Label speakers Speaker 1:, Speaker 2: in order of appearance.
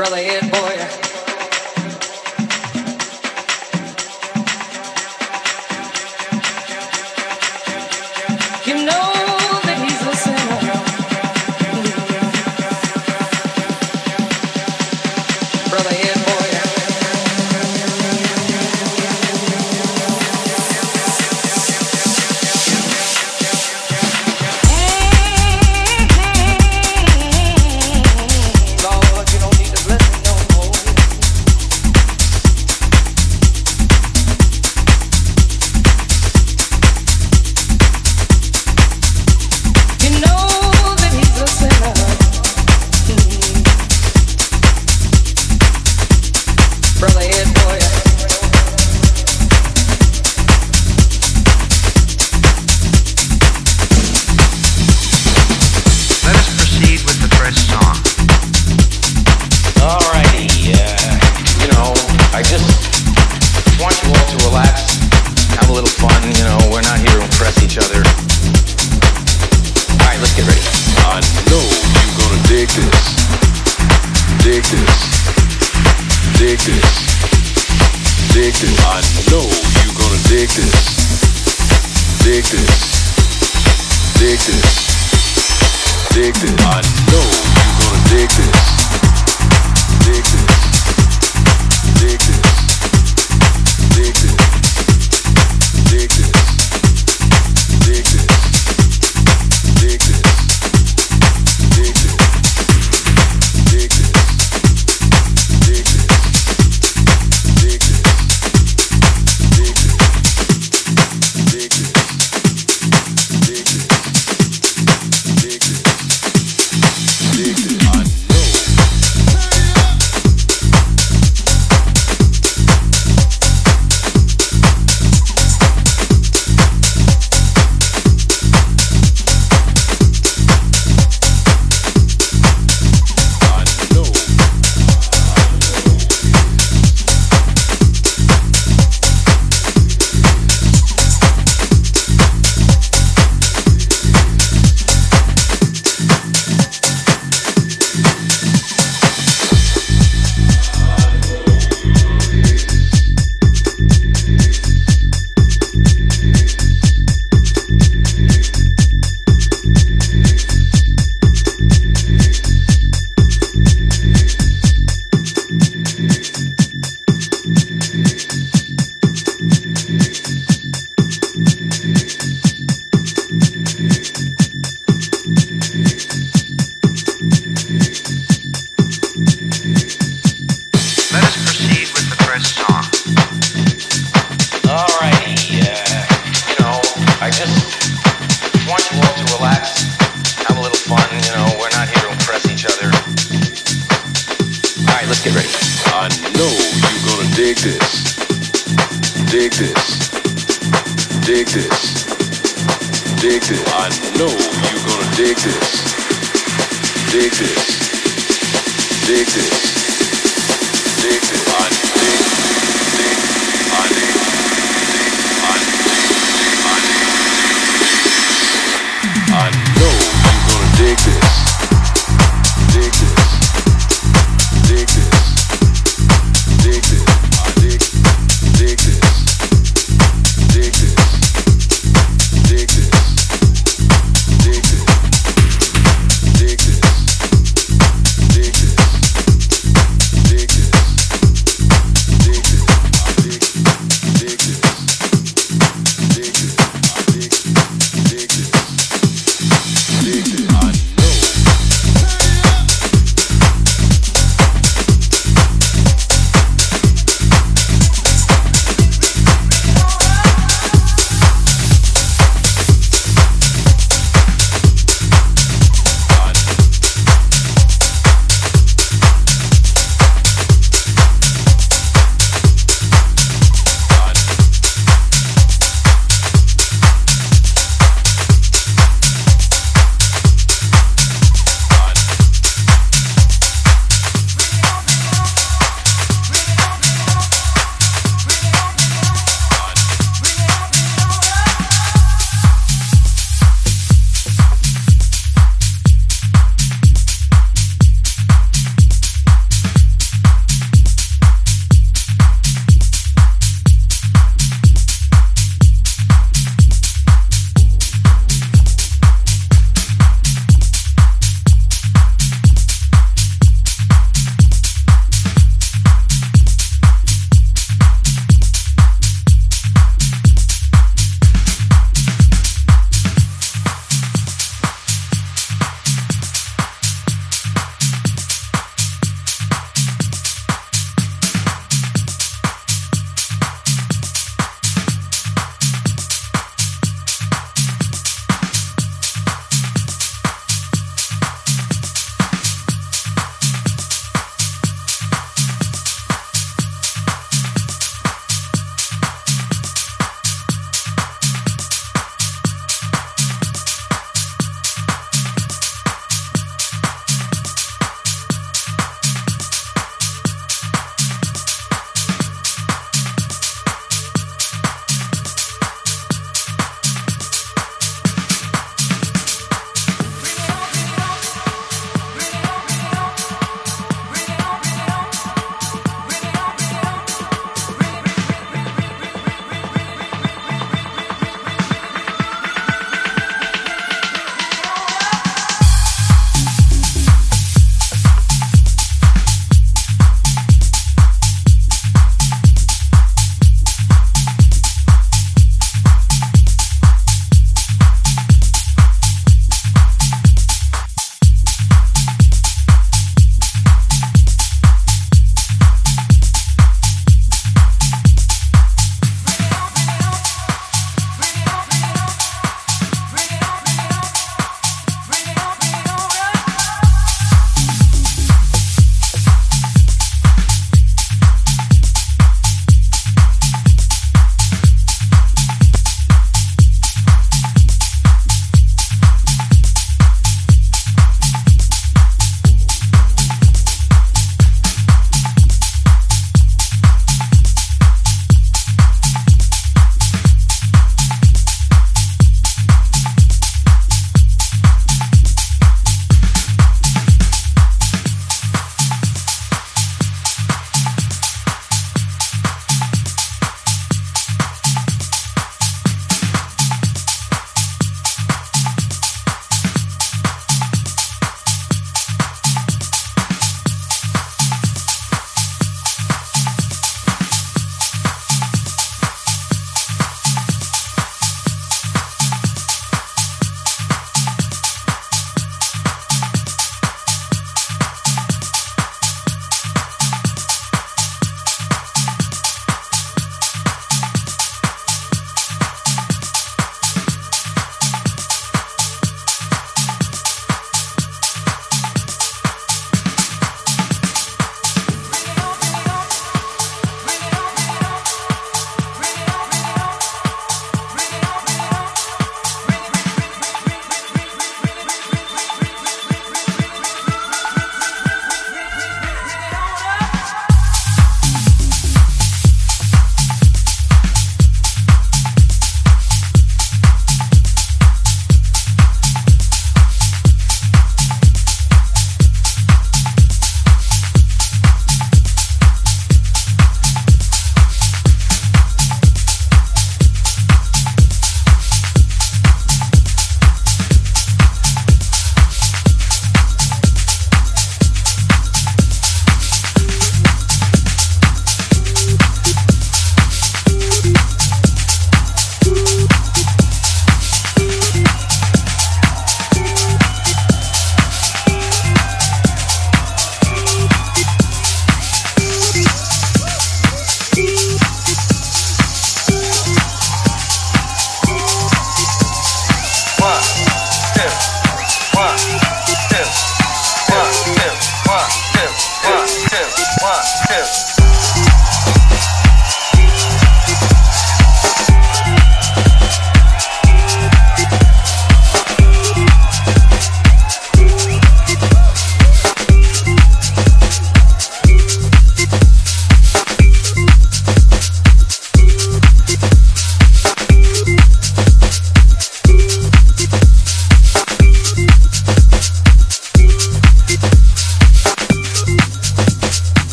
Speaker 1: brother, and boy.